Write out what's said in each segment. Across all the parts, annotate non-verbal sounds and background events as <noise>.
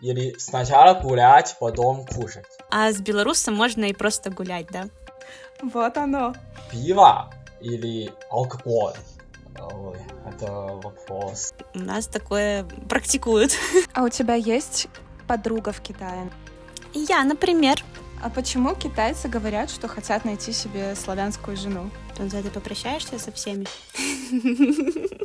Или сначала гулять, потом кушать. А с белорусом можно и просто гулять, да? Вот оно. Пиво или алкоголь? Ой, это вопрос. У нас такое практикуют. <laughs> А у тебя есть подруга в Китае? Я, например. А почему китайцы говорят, что хотят найти себе славянскую жену? Тунза, ты попрощаешься со всеми? <laughs>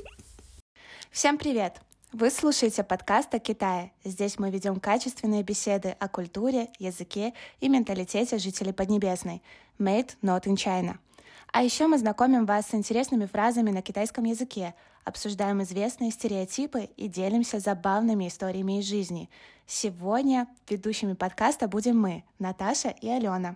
Всем привет! Вы слушаете подкаст о Китае. Здесь мы ведем качественные беседы о культуре, языке и менталитете жителей Поднебесной. Made not in China. А еще мы знакомим вас с интересными фразами на китайском языке, обсуждаем известные стереотипы и делимся забавными историями из жизни. Сегодня ведущими подкаста будем мы, Наташа и Алена.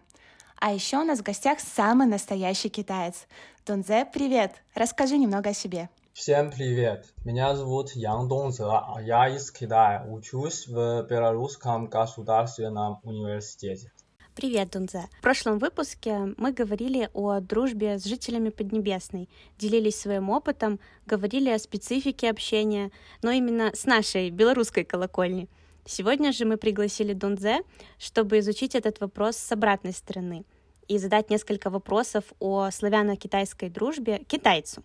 А еще у нас в гостях самый настоящий китаец. Дунзе, привет! Расскажи немного о себе. Всем привет! Меня зовут Ян Донзе, я из Китая, учусь в Белорусском государственном университете. Привет, Дунзе. В прошлом выпуске мы говорили о дружбе с жителями Поднебесной, делились своим опытом, говорили о специфике общения, но именно с нашей белорусской колокольни. Сегодня же мы пригласили Дунзе, чтобы изучить этот вопрос с обратной стороны и задать несколько вопросов о славяно-китайской дружбе китайцу.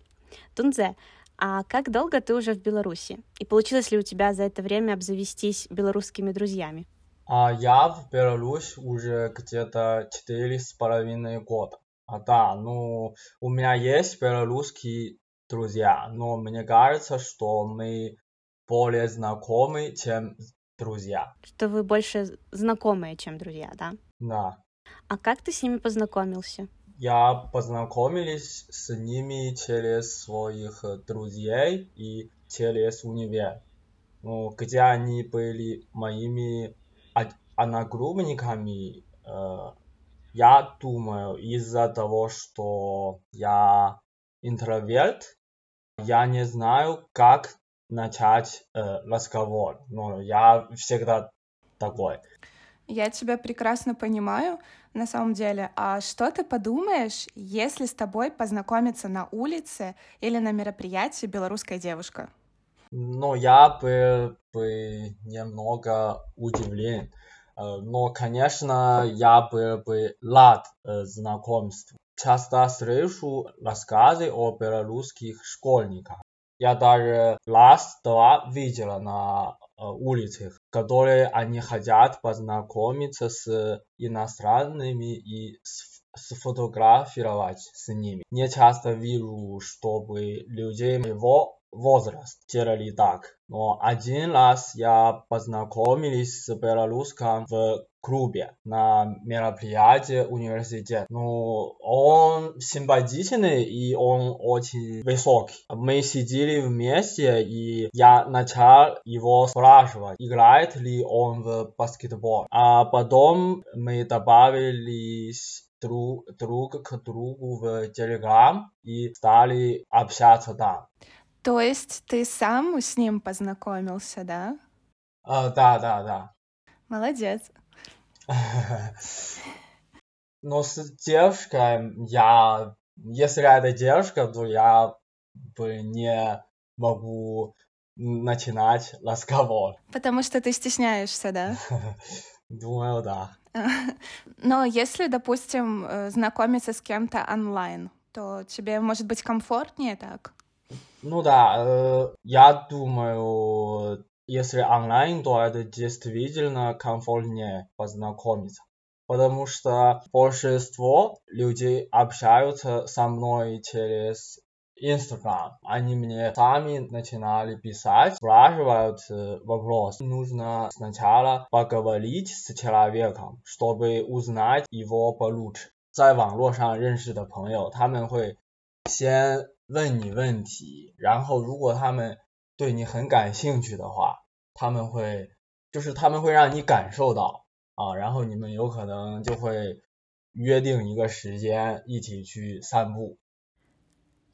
Дунзе, а как долго ты уже в Беларуси? И получилось ли у тебя за это время обзавестись белорусскими друзьями? А я в Беларусь уже где-то четыре с половиной года. А да, ну, у меня есть белорусские друзья, но мне кажется, что мы более знакомы, чем друзья. Что вы больше знакомые, чем друзья, да? Да. А как ты с ними познакомился? Я познакомились с ними через своих друзей и через универ. Ну, где они были моими одногруппниками, э, я думаю, из-за того, что я интроверт, я не знаю, как начать э, разговор. Но я всегда такой. Я тебя прекрасно понимаю, на самом деле. А что ты подумаешь, если с тобой познакомиться на улице или на мероприятии белорусская девушка? Ну, я бы, бы немного удивлен. Э, но, конечно, я был бы рад э, знакомству. Часто слышу рассказы о белорусских школьниках. Я даже раз-два видела на улицах, которые они хотят познакомиться с иностранными и сфотографировать с ними. Не часто вижу, чтобы людей его возраст делали так. Но один раз я познакомились с белорусским в клубе на мероприятии университета. Ну, он симпатичный и он очень высокий. Мы сидели вместе и я начал его спрашивать, играет ли он в баскетбол. А потом мы добавились друг, друг к другу в Telegram и стали общаться там. То есть ты сам с ним познакомился, да? А, да, да, да. Молодец. <laughs> Но с девушкой я, если это девушка, то я бы не могу начинать <laughs> разговор. Потому что ты стесняешься, да? <laughs> Думаю, да. Но если, допустим, э, знакомиться с кем-то онлайн, то тебе может быть комфортнее так? Ну да, э, я думаю, если онлайн, то это действительно комфортнее познакомиться. Потому что большинство людей общаются со мной через Инстаграм. Они мне сами начинали писать, спрашивают э, вопрос. Нужно сначала поговорить с человеком, чтобы узнать его получше.在网络上认识的朋友，他们会先 问你问题，然后如果他们对你很感兴趣的话，他们会就是他们会让你感受到啊，然后你们有可能就会约定一个时间一起去散步。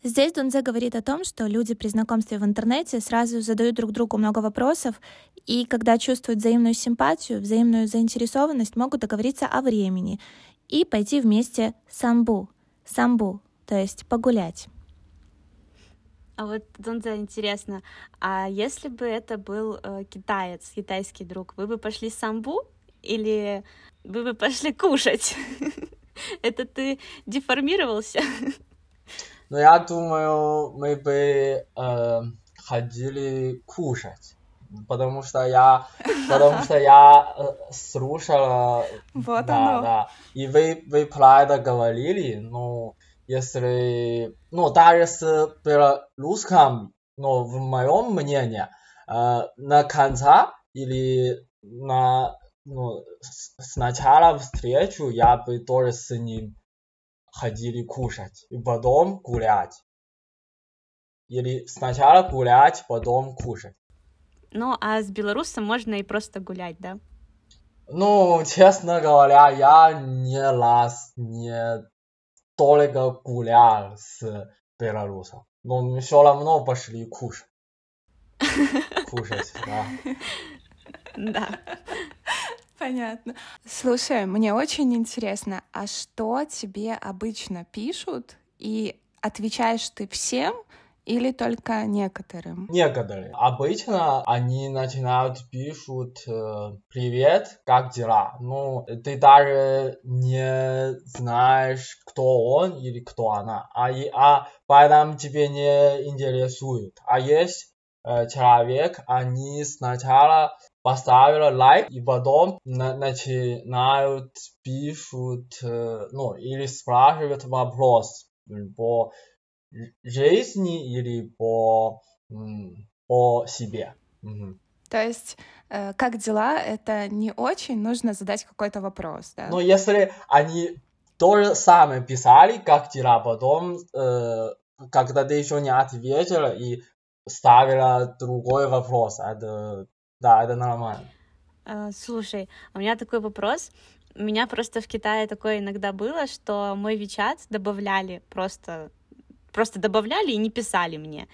Здесь Дунзе говорит о том, что люди при знакомстве в интернете сразу задают друг другу много вопросов, и когда чувствуют взаимную симпатию, взаимную заинтересованность, могут договориться о времени и пойти вместе самбу, самбу, то есть погулять. А вот, Донза, интересно, а если бы это был э, китаец, китайский друг, вы бы пошли самбу или вы бы пошли кушать? <laughs> Это ты деформировался? Ну, я думаю, мы бы э, ходили кушать. Потому что я, потому что я э, слушала, <laughs> Вот да, оно. да. И вы, вы про это говорили, ну, если, ну, даже с белорусском, но в моем мнении, э, на конца или на, ну, с- сначала встречу я бы тоже с ним ходили кушать, и потом гулять. Или сначала гулять, потом кушать. Ну, а с белорусом можно и просто гулять, да? Ну, честно говоря, я не раз не только гулял с белорусом. Но мы все равно пошли кушать. Кушать, да. Да. Понятно. Слушай, мне очень интересно, а что тебе обычно пишут и отвечаешь ты всем или только некоторым? Некоторые. Обычно они начинают пишут э, «Привет, как дела?» Ну, ты даже не знаешь, кто он или кто она. А, и- а поэтому тебе не интересует. А есть э, человек, они сначала поставили лайк, и потом на- начинают пишут, э, ну, или спрашивают вопрос по жизни или по, по себе. То есть, э, как дела, это не очень, нужно задать какой-то вопрос, да? Но если они то же самое писали, как дела, потом, э, когда ты еще не ответила и ставила другой вопрос, это, да, это нормально. А, Слушай, у меня такой вопрос. У меня просто в Китае такое иногда было, что мой Вичат добавляли просто, просто добавляли и не писали мне.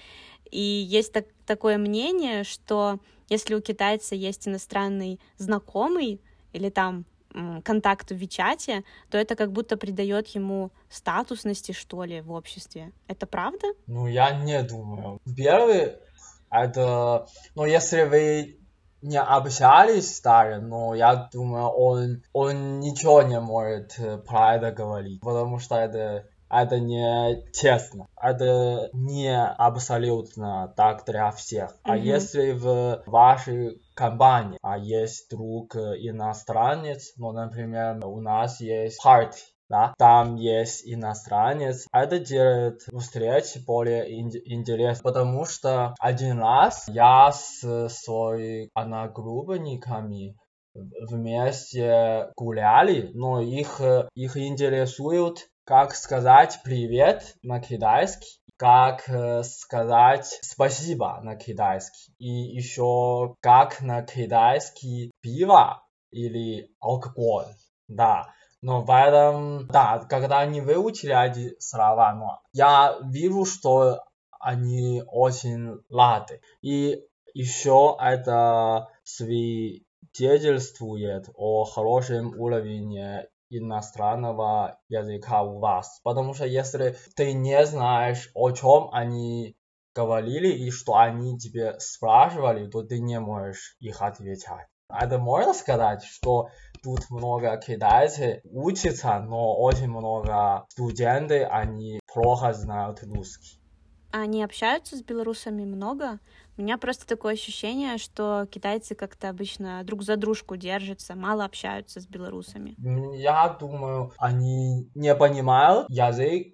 И есть так- такое мнение, что если у китайца есть иностранный знакомый или там контакт в Вичате, то это как будто придает ему статусности, что ли, в обществе. Это правда? Ну, я не думаю. Первый, это, ну, если вы не общались даже, но я думаю, он, он ничего не может э, про это говорить, потому что это, это не честно. Это не абсолютно так для всех. А Мгм. если в вашей компании а есть друг иностранец, ну, например, у нас есть party, да, там есть иностранец, это делает встречи более ин- интересной, потому что один раз я с своими одногруппниками вместе гуляли, но их, их интересует, как сказать привет на китайский, как э, сказать спасибо на китайский, и еще как на китайский пиво или алкоголь, да. Но в этом, да, когда они выучили эти слова, но я вижу, что они очень рады. И еще это свидетельствует о хорошем уровне иностранного языка у вас. Потому что если ты не знаешь, о чем они говорили и что они тебе спрашивали, то ты не можешь их отвечать. Это можно сказать, что тут много китайцев учатся, но очень много студентов, они плохо знают русский. А Они общаются с белорусами много. У меня просто такое ощущение, что китайцы как-то обычно друг за дружку держатся, мало общаются с белорусами. Я думаю, они не понимают язык,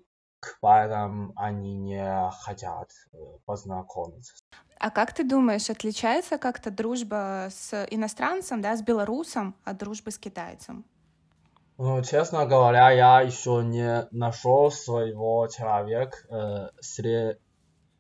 поэтому они не хотят э, познакомиться. А как ты думаешь, отличается как-то дружба с иностранцем, да, с белорусом от дружбы с китайцем? Ну, честно говоря, я еще не нашел своего человека э, сре-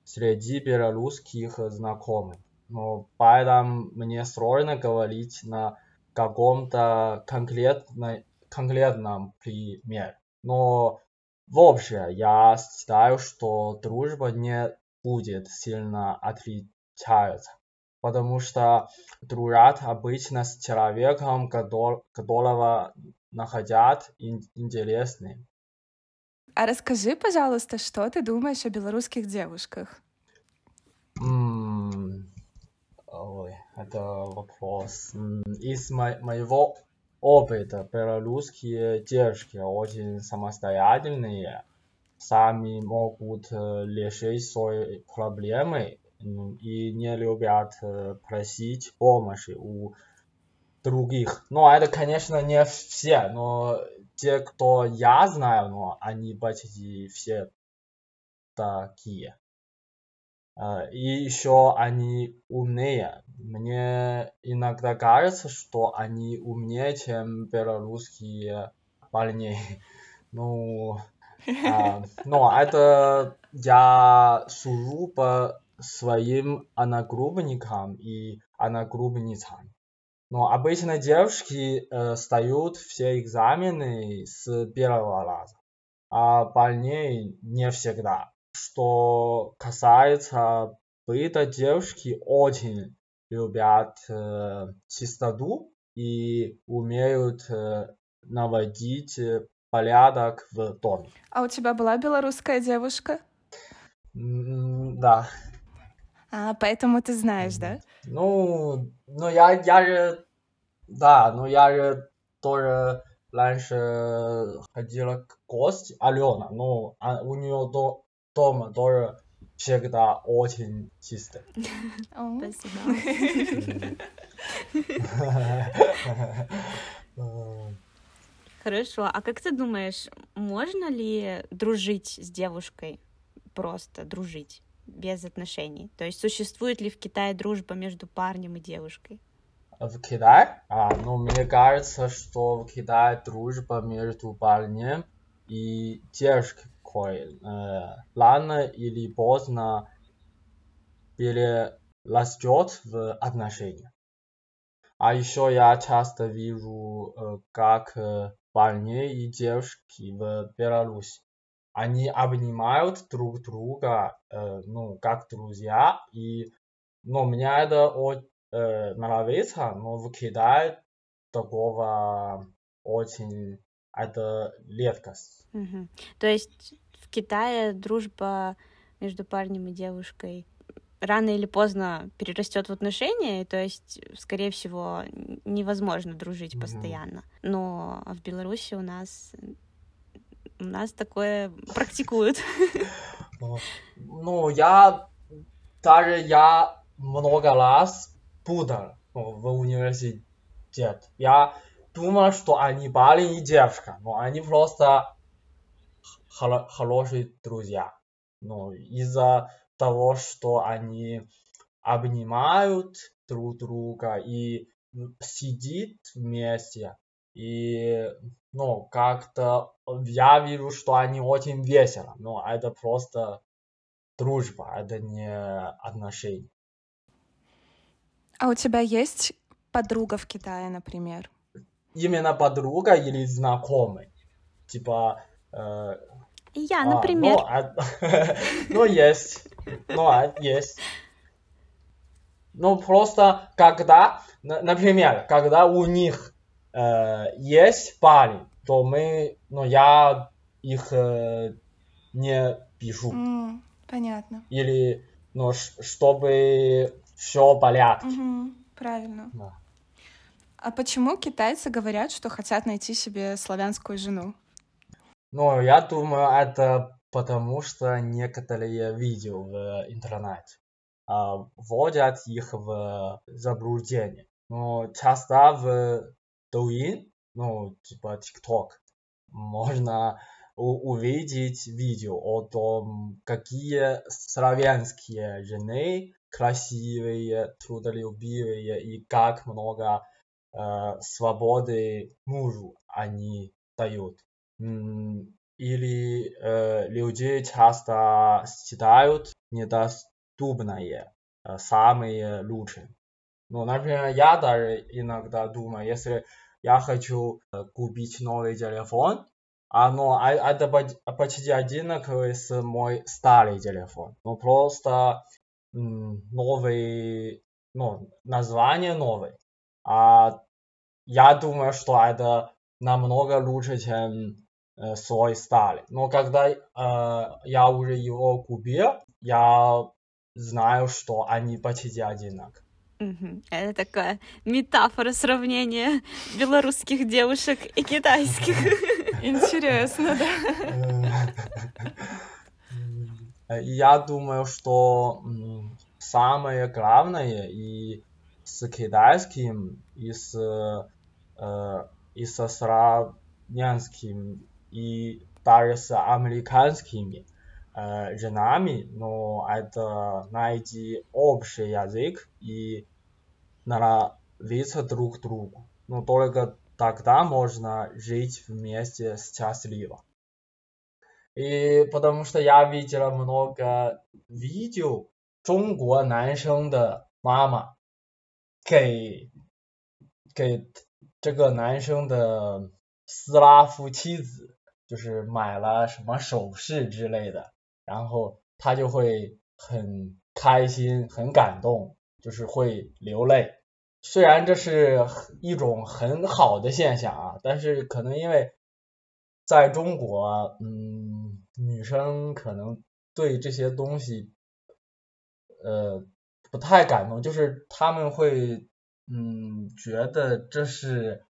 среди белорусских знакомых. Ну, поэтому мне сложно говорить на каком-то конкретно, конкретном примере. Но вообще, я считаю, что дружба не будет сильно отличаться. Потому что дружат обычно с человеком, котор- которого находят ин- интересным. А расскажи, пожалуйста, что ты думаешь о белорусских девушках? Ой, это вопрос. Из мо- моего опыта белорусские девушки очень самостоятельные, сами могут э, решить свои проблемы и не любят э, просить помощи у других. Но это, конечно, не все, но те, кто я знаю, но они почти все такие. Э, И еще они умнее. Мне иногда кажется, что они умнее, чем белорусские парни. <laughs> Ну, а, но это я сужу по своим одногруппникам и одногруппницам. Но обычно девушки э, сдают все экзамены с первого раза, а парней не всегда. Что касается быта, девушки очень любят э, чистоту и умеют э, наводить порядок в доме. А у тебя была белорусская девушка? М, Да. А, поэтому ты знаешь, да? Ну, ну я, я же, да, ну я же тоже раньше ходила к гости, Алена, ну, а у нее до, дома тоже всегда очень чисто. О. Спасибо. <laughs> Хорошо. А как ты думаешь, можно ли дружить с девушкой? Просто дружить без отношений? То есть существует ли в Китае дружба между парнем и девушкой? В Китае? А, ну, мне кажется, что в Китае дружба между парнем и девушкой э, рано или поздно перерастет в отношения. А еще я часто вижу, э, как э, парни и девушки в Беларуси, они обнимают друг друга, э, ну, как друзья, и, ну, мне это о- э, нравится, но в Китае такого очень, это редкость. Мгм. То есть в Китае дружба между парнем и девушкой рано или поздно перерастет в отношения, то есть, скорее всего, невозможно дружить Мгм. постоянно. Но в Беларуси у нас у нас такое практикуют. Ну, я даже я много раз ну, в университет. Я думал, что они парень и девушка, но они просто хоро- хорошие друзья. Ну, из-за того, что они обнимают друг друга и сидит вместе. И, ну, как-то я вижу, что они очень весело, но это просто дружба, это не отношения. А у тебя есть подруга в Китае, например? Именно подруга или знакомый. Типа, э, я, а, например. ну, а- <laughs> ну, есть. Ну, а, есть. Ну, просто когда, на- например, когда у них есть парень, то мы, ну, я их э, не пишу. М, понятно. Или, ш- чтобы все в порядке. Мгм, правильно. Да. А почему китайцы говорят, что хотят найти себе славянскую жену? Ну, я думаю, это потому, что некоторые видео в интернете а, вводят их в заблуждение. Ну, часто в Douyin, ну, типа TikTok, можно увидеть видео о том, какие славянские жены красивые, трудолюбивые и как много э, свободы мужу они дают. Или э, люди часто считают недоступное э, самые лучшие. Ну, например, я даже иногда думаю, если я хочу э, купить новый телефон, а, ну, а, это поч- почти одинаковый с мой старый телефон. Ну, просто новый, ну, название новый. А я думаю, что это намного лучше, чем э, свой старый. Но когда э, я уже его купил, я знаю, что они почти одинаковые. Угу. Это такая метафора сравнения белорусских девушек и китайских. <laughs> Интересно, да? Я думаю, что самое главное и с китайским, и с, э, и со славянским, и даже с американскими э, женами, но это найти общий язык и нравиться друг другу. Но только тогда можно жить вместе счастливо. И потому что я видел много видео 中国男生的妈妈给给这个男生的斯拉夫妻子，就是买了什么首饰之类的，然后他就会很开心、很感动，就是会流泪。 虽然这是一种很好的现象啊，但是可能因为在中国，嗯，女生可能对这些东西，呃，不太感动，就是他们会，嗯，觉得这是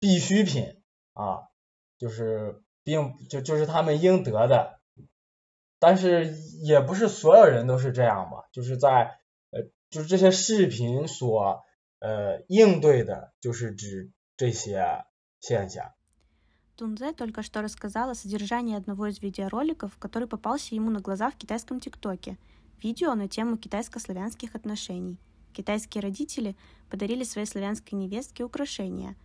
必需品啊，就是并就就是他们应得的，但是也不是所有人都是这样吧，就是在呃，就是这些视频所。呃，应对的就是指这些现象。Тунзе только что рассказала содержание одного из видеороликов, который попался ему на глаза в китайском ТикТоке. Видео на тему китайско-славянских отношений. Китайские родители подарили своей славянской невестке украшения.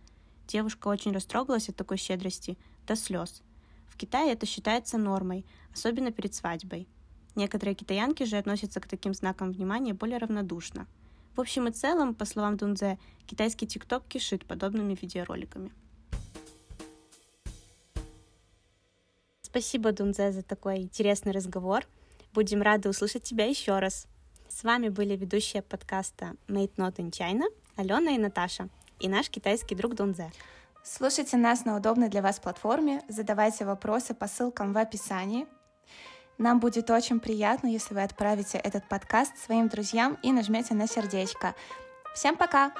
Девушка очень растрогалась от такой щедрости, до слез. В Китае это считается нормой, особенно перед свадьбой. Некоторые китаянки же относятся к таким знакам внимания более равнодушно – в общем и целом, по словам Дунзе, китайский ТикТок кишит подобными видеороликами. Спасибо, Дунзе, за такой интересный разговор. Будем рады услышать тебя еще раз. С вами были ведущие подкаста Made Not in China Алена и Наташа и наш китайский друг Дунзе. Слушайте нас на удобной для вас платформе, задавайте вопросы по ссылкам в описании. Нам будет очень приятно, если вы отправите этот подкаст своим друзьям и нажмете на сердечко. Всем пока!